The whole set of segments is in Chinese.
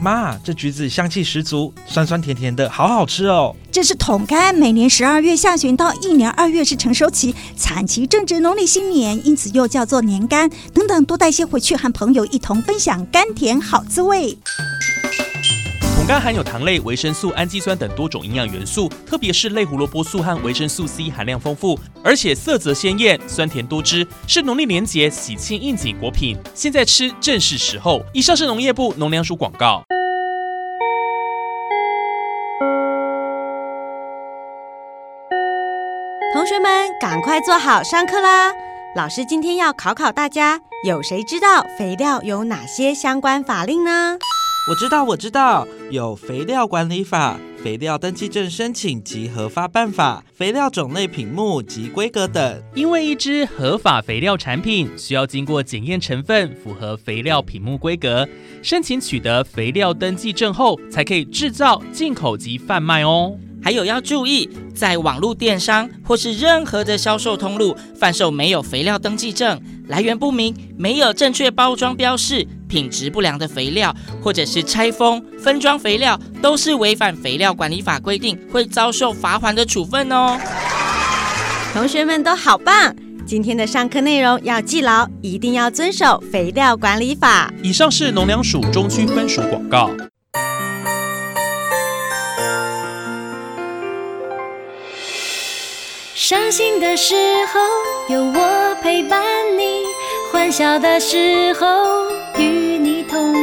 妈，这橘子香气十足，酸酸甜甜的，好好吃哦。这是桶柑，每年十二月下旬到一年二月是成熟期，产期正值农历新年，因此又叫做年柑。等等，多带些回去，和朋友一同分享甘甜好滋味。柑含有糖类、维生素、氨基酸等多种营养元素，特别是类胡萝卜素和维生素 C 含量丰富，而且色泽鲜艳、酸甜多汁，是农历年节喜庆应景果品。现在吃正是时候。以上是农业部农粮署广告。同学们，赶快坐好，上课啦！老师今天要考考大家，有谁知道肥料有哪些相关法令呢？我知道，我知道，有肥料管理法、肥料登记证申请及核发办法、肥料种类品目及规格等。因为一支合法肥料产品需要经过检验成分，符合肥料品目规格，申请取得肥料登记证后，才可以制造、进口及贩卖哦。还有要注意，在网络电商或是任何的销售通路贩售没有肥料登记证、来源不明、没有正确包装标示。品质不良的肥料，或者是拆封分装肥料，都是违反肥料管理法规定，会遭受罚款的处分哦。同学们都好棒，今天的上课内容要记牢，一定要遵守肥料管理法。以上是农粮署中区分署广告。伤心的时候有我陪伴你，欢笑的时候。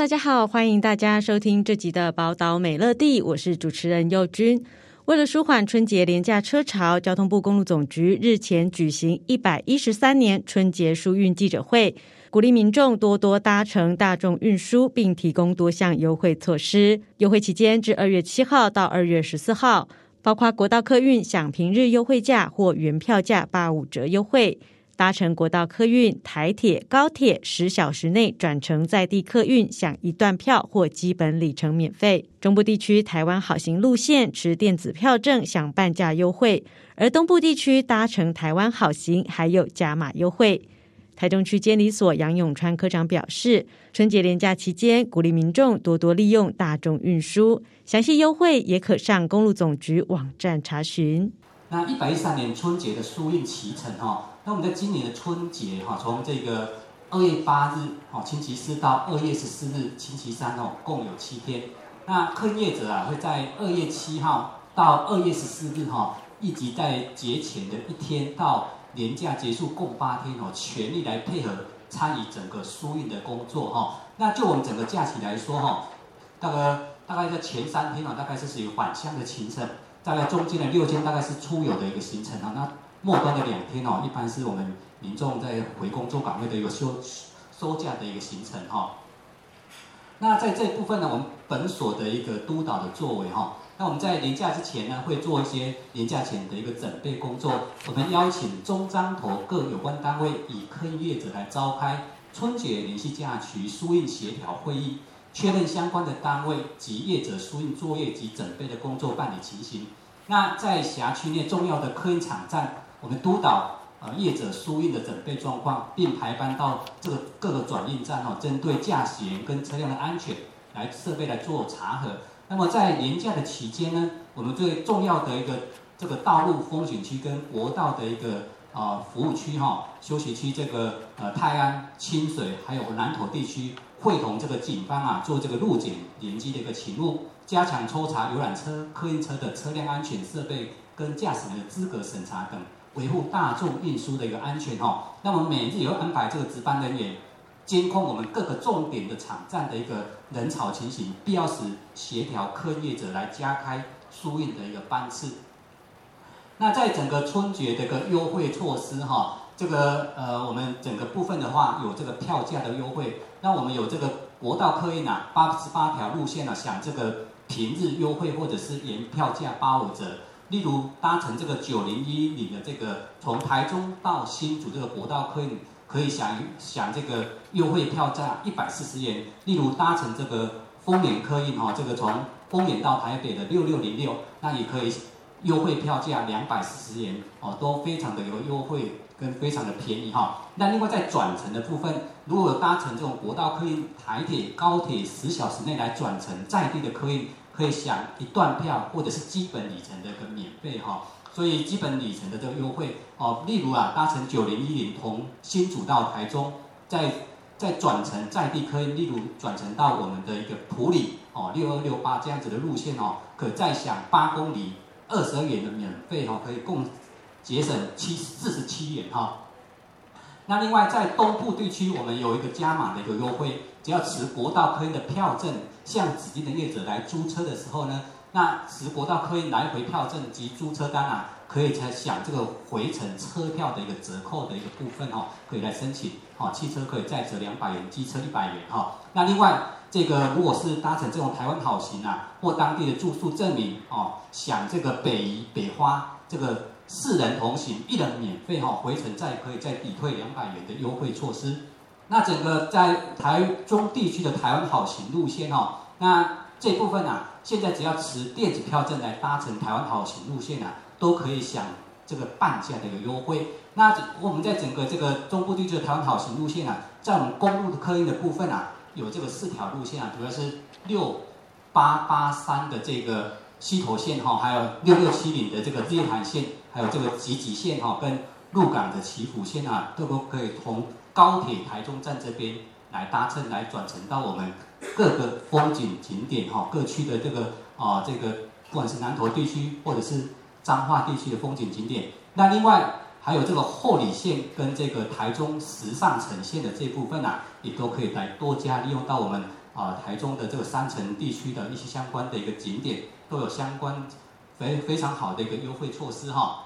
大家好，欢迎大家收听这集的《宝岛美乐地》，我是主持人佑君。为了舒缓春节廉价车潮，交通部公路总局日前举行一百一十三年春节疏运记者会，鼓励民众多多搭乘大众运输，并提供多项优惠措施。优惠期间至二月七号到二月十四号，包括国道客运享平日优惠价或原票价八五折优惠。搭乘国道客运、台铁、高铁，十小时内转乘在地客运，享一段票或基本里程免费。中部地区台湾好行路线持电子票证享半价优惠，而东部地区搭乘台湾好行还有加码优惠。台中区监理所杨永川科长表示，春节连假期间鼓励民众多多利用大众运输，详细优惠也可上公路总局网站查询。那一百一十三年春节的疏运期程哈。那我们在今年的春节哈，从这个二月八日哦星期四到二月十四日星期三哦，共有七天。那客运业者啊会在二月七号到二月十四日哈，以及在节前的一天到年假结束共八天哦，全力来配合参与整个疏运的工作哈。那就我们整个假期来说哈，大概大概在前三天啊，大概是属于返乡的行程，大概中间的六天大概是出游的一个行程啊。那末端的两天哦，一般是我们民众在回工作岗位的一个休休假的一个行程哈。那在这部分呢，我们本所的一个督导的作为哈，那我们在年假之前呢，会做一些年假前的一个准备工作。我们邀请中彰投各有关单位以客运业者来召开春节连续假期疏运协调会议，确认相关的单位及业者疏运作业及准备的工作办理情形。那在辖区内重要的客运场站。我们督导呃业者疏运的准备状况，并排班到这个各个转运站哈，针对驾驶员跟车辆的安全来设备来做查核。那么在年假的期间呢，我们最重要的一个这个道路风景区跟国道的一个啊服务区哈休息区，这个呃泰安、清水还有南投地区，会同这个警方啊做这个路检联机的一个勤务，加强抽查游览车、客运车的车辆安全设备跟驾驶员的资格审查等。维护大众运输的一个安全哈，那么每日也会安排这个值班人员监控我们各个重点的场站的一个人潮情形，必要时协调客业者来加开疏运的一个班次。那在整个春节的一个优惠措施哈，这个呃我们整个部分的话有这个票价的优惠，那我们有这个国道客运啊，八十八条路线啊，享这个平日优惠或者是原票价八五折。例如搭乘这个九零一零的这个从台中到新竹这个国道客运，可以享享这个优惠票价一百四十元。例如搭乘这个丰年客运哈，这个从丰年到台北的六六零六，那也可以优惠票价两百四十元哦，都非常的有优惠跟非常的便宜哈。那另外在转乘的部分，如果搭乘这种国道客运、台铁、高铁十小时内来转乘在地的客运。可以享一段票或者是基本里程的一个免费哈，所以基本里程的这个优惠哦，例如啊搭乘九零一零从新竹到台中，再再转乘在地客运，例如转乘到我们的一个埔里哦六二六八这样子的路线哦，可再享八公里二十二元的免费哈，可以共节省七四十七元哈。那另外在东部地区，我们有一个加码的一个优惠，只要持国道客运的票证。向指定的业者来租车的时候呢，那持国道客运来回票证及租车单啊，可以才享这个回程车票的一个折扣的一个部分哦，可以来申请哦。汽车可以再折两百元，机车一百元哈。那另外这个如果是搭乘这种台湾好行啊，或当地的住宿证明哦，享这个北移北花这个四人同行一人免费哈，回程再可以再抵退两百元的优惠措施。那整个在台中地区的台湾好行路线哦，那这部分啊，现在只要持电子票证来搭乘台湾好行路线啊，都可以享这个半价的一个优惠。那我们在整个这个中部地区的台湾好行路线啊，在我们公路的客运的部分啊，有这个四条路线啊，主要是六八八三的这个溪头线哈，还有六六七零的这个日韩线，还有这个集集线哈，跟鹿港的祈福线啊，都都可以从。高铁台中站这边来搭乘来转乘到我们各个风景景点哈，各区的这个啊这个不管是南投地区或者是彰化地区的风景景点，那另外还有这个后里线跟这个台中时尚城线的这部分啊，也都可以来多加利用到我们啊台中的这个山城地区的一些相关的一个景点，都有相关非非常好的一个优惠措施哈。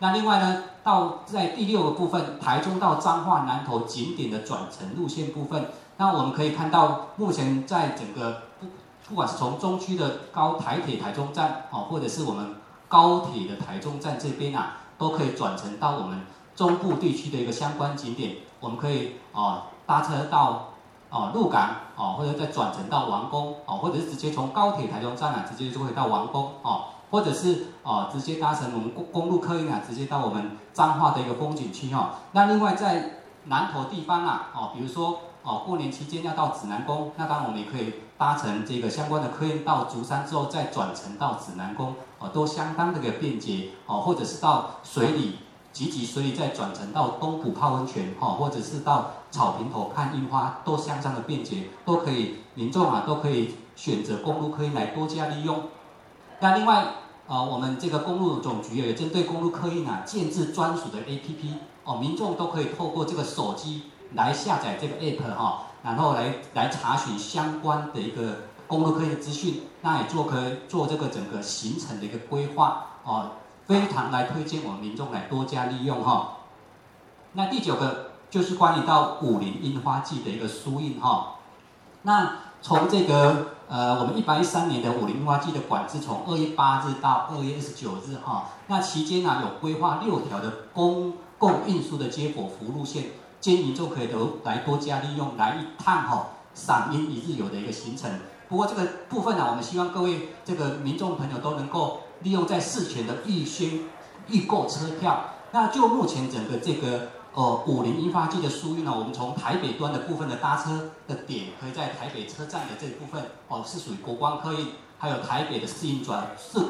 那另外呢，到在第六个部分，台中到彰化南投景点的转乘路线部分，那我们可以看到，目前在整个不不管是从中区的高台铁台中站哦，或者是我们高铁的台中站这边啊，都可以转乘到我们中部地区的一个相关景点。我们可以哦搭车到哦鹿港哦，或者再转乘到王宫哦，或者是直接从高铁台中站啊，直接就会到王宫哦。或者是哦，直接搭乘我们公公路客运啊，直接到我们彰化的一个风景区哦。那另外在南投地方啊，哦，比如说哦，过年期间要到指南宫，那当然我们也可以搭乘这个相关的客运到竹山之后再转乘到指南宫，都相当的个便捷哦。或者是到水里集集水里再转乘到东浦泡温泉哈，或者是到草坪头看樱花，都相当的便捷，都可以民众啊都可以选择公路客运来多加利用。那另外。呃，我们这个公路总局也针对公路客运啊，建置专属的 APP 哦，民众都可以透过这个手机来下载这个 APP 哈，然后来来查询相关的一个公路客运资讯，那也做可做这个整个行程的一个规划哦，非常来推荐我们民众来多加利用哈。那第九个就是关于到武陵樱花季的一个疏运哈，那从这个。呃，我们一百一三年的武陵樱花季的管制，从二月八日到二月二十九日哈，那期间呢、啊、有规划六条的公共运输的接驳服务路线，建议民众可以都来多加利用，来一趟哈赏樱一日游的一个行程。不过这个部分呢、我们希望各位这个民众朋友都能够利用在事前的预先预购车票。那就目前整个这个。哦，武陵樱花季的疏运呢，我们从台北端的部分的搭车的点，可以在台北车站的这一部分哦，是属于国光客运，还有台北的试运转试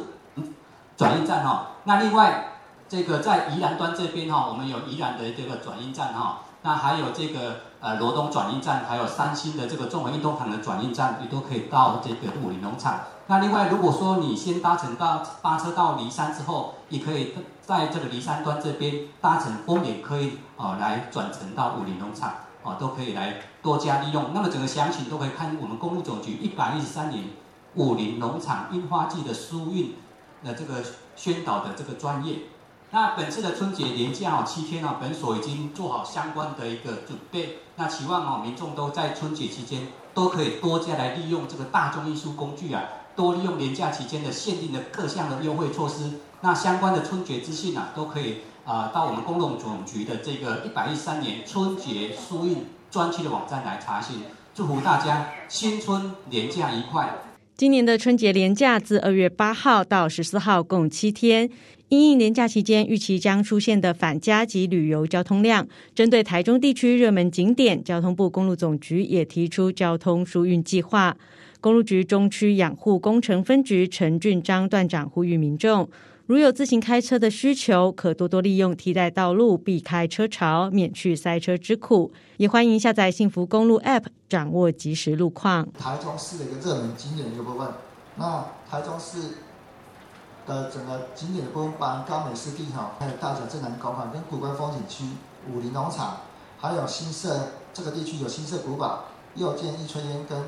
转运站哈。那另外这个在宜兰端这边哈，我们有宜兰的这个转运站哈。那还有这个呃罗东转运站，还有三星的这个综合运动场的转运站，你都可以到这个武陵农场。那另外，如果说你先搭乘到搭车到离山之后，你可以在这个离山端这边搭乘丰原客运啊来转乘到武陵农场啊，都可以来多加利用。那么整个详情都可以看我们公路总局一百一十三年武陵农场樱花季的疏运的这个宣导的这个专业。那本次的春节连假哦七天哦，本所已经做好相关的一个准备。那期望哦民众都在春节期间都可以多加来利用这个大众运输工具啊，多利用连假期间的限定的各项的优惠措施。那相关的春节资讯啊，都可以啊到我们公路总局的这个一百一十三年春节疏运专区的网站来查询。祝福大家新春连假愉快。今年的春节连假自二月八号到十四号，共七天。因应年假期间预期将出现的返家及旅游交通量，针对台中地区热门景点，交通部公路总局也提出交通疏运计划。公路局中区养护工程分局陈俊章段长呼吁民众，如有自行开车的需求，可多多利用替代道路，避开车潮，免去塞车之苦。也欢迎下载幸福公路 App，掌握即时路况。台中市的一个热门景点的部分，那台中市。的整个景点的部分，包含高美湿地哈，还有大甲镇澜宫哈，跟古关风景区、武林农场，还有新社这个地区有新社古堡、又见一春烟跟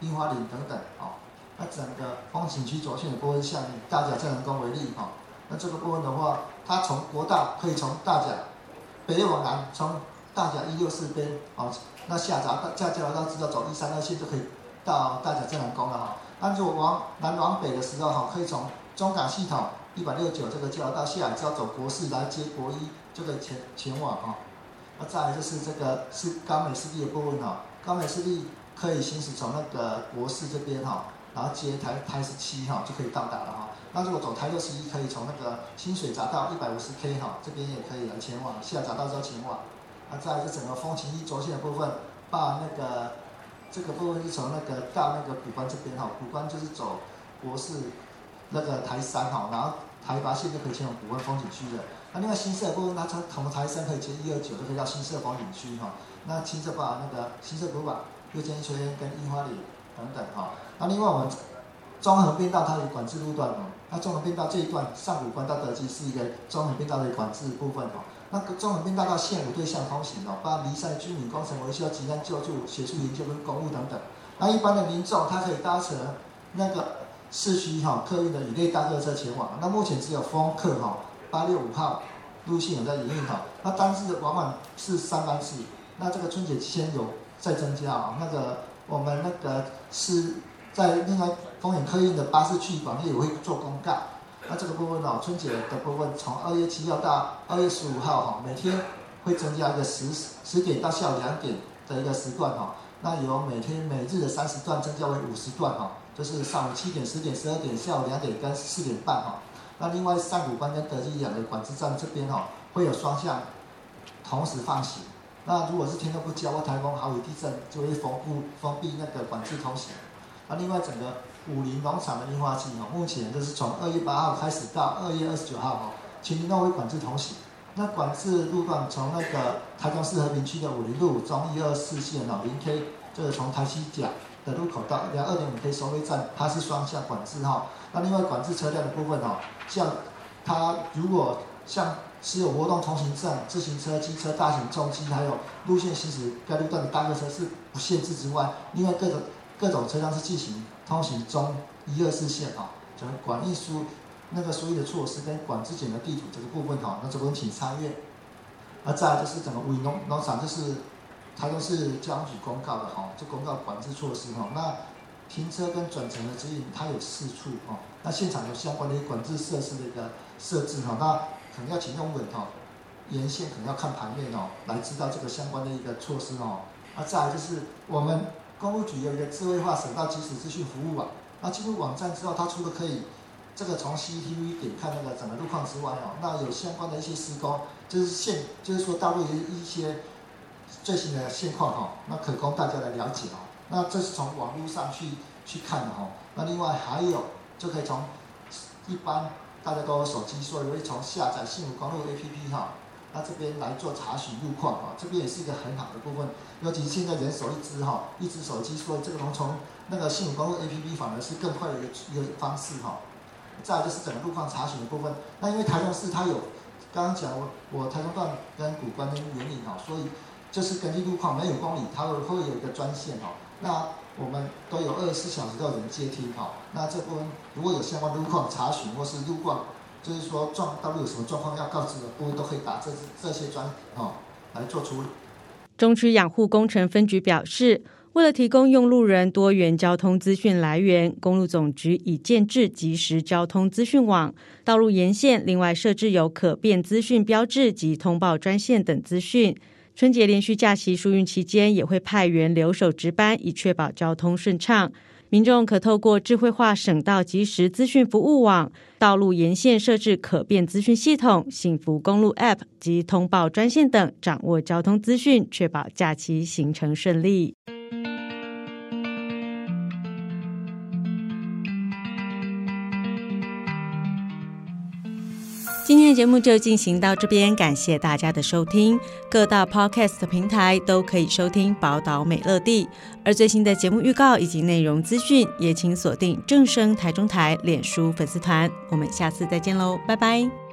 樱花岭等等哦。那整个风景区轴线的部分，像以大甲镇澜宫为例哈，这个部分的话，它从国道可以从大甲北往南，从大甲一六四边哦，那下匝道下交流道直接走一三二线就可以到大甲镇南宫了哈。那如果往南往北的时候哈，可以从中港系统一百六九这个交流道下来，只要走国四来接国一，就可以前前往哈。那再来就是这个是高美湿地的部分哈，高美湿地可以行驶从那个国四这边哈，然后接台台十七哈就可以到达了哈。那如果走台六十一，可以从那个清水匝道一百五十 K 哈这边也可以来前往，下匝道之后前往。那再来是整个风情一轴线的部分，把那个这个部分是从那个到那个古关这边哈，古关就是走国四。那个台三哈，然后台八线就可以前往古关风景区的。那另外新社部分，它从从台三可以接一二九，就可以到新社风景区哈。那新社把那个新社古堡、又见一春烟跟樱花里等等哈。那另外我们中横便道它有管制路段哦。那中横便道这一段上古关到德基是一个中横便道的管制部分哦。那个中横便道到线五对象通行哦，包括离散居民、工程维修、急难救助、学术研究跟公务等等。那一般的民众他可以搭乘那个。市区哈客运的乙类大客车前往，那目前只有风客哈八六五号路线有在营运哈，那单日往往是三班次，那这个春节期间有在增加啊，那个我们那个是在另外丰原客运的巴士区域网页也会做公告，那这个部分呢，春节的部分从二月七号到二月十五号哈，每天会增加一个十十点到下午两点的一个时段哈，那由每天每日的三十段增加为五十段哈。就是上午七点、十点、十二点、下午两点跟四点半哈。那另外上古关跟德基两个管制站这边哈，会有双向同时放行。那如果是天都不佳或台风、豪雨、地震，就会封布封闭那个管制通行。那另外整个武陵农场的樱花季哈，目前就是从二月八号开始到二月二十九号哈，全天都会管制通行。那管制路段从那个台中市和平区的武陵路中一二四线哦，零 K 就是从台西角。的路口到两二点五 K 收费站，它是双向管制哈。那另外管制车辆的部分哦，像它如果像持有活动通行证、自行车、机车、大型重机，还有路线行驶该路段的大客车是不限制之外，另外各种各种车辆是进行通行中一二四线哈。整个管运输那个所有的措施跟管制检的地图这个部分哈，那这边请参阅。那再来就是整个武陵农农场就是。它都是交通局公告的哈，这公告管制措施哈。那停车跟转乘的指引，它有四处哈。那现场有相关的管制设施的一个设置哈。那可能要请用稳哈，沿线可能要看盘面哦，来知道这个相关的一个措施哦。那再来就是我们公路局有一个智慧化省道即时资讯服务网。那进入网站之后，它除了可以这个从 CTV 点看那个整个路况之外哦，那有相关的一些施工，就是现就是说道路的一些。最新的现况哈，那可供大家来了解哦。那这是从网络上去去看的哈。那另外还有就可以从一般大家都有手机，所以会从下载幸福公路 APP 哈，那这边来做查询路况啊。这边也是一个很好的部分，尤其现在人手一支哈，一支手机，所以这个从从那个幸福公路 APP 反而是更快的一个一个方式哈。再就是整个路况查询的部分，那因为台中市它有刚刚讲我我台中段跟古关的原理哈，所以。就是根据路况每五公里，它会会有一个专线哈。那我们都有二十四小时都有人接听哈。那这部分如果有相关路况查询或是路况，就是说状道路有什么状况要告知的，部分都可以打这这些专哦来做处理。中区养护工程分局表示，为了提供用路人多元交通资讯来源，公路总局已建置即时交通资讯网，道路沿线另外设置有可变资讯标志及通报专线等资讯。春节连续假期疏运期间，也会派员留守值班，以确保交通顺畅。民众可透过智慧化省道即时资讯服务网、道路沿线设置可变资讯系统、幸福公路 App 及通报专线等，掌握交通资讯，确保假期行程顺利。今天节目就进行到这边，感谢大家的收听。各大 Podcast 平台都可以收听《宝岛美乐蒂》，而最新的节目预告以及内容资讯，也请锁定正声台中台脸书粉丝团。我们下次再见喽，拜拜。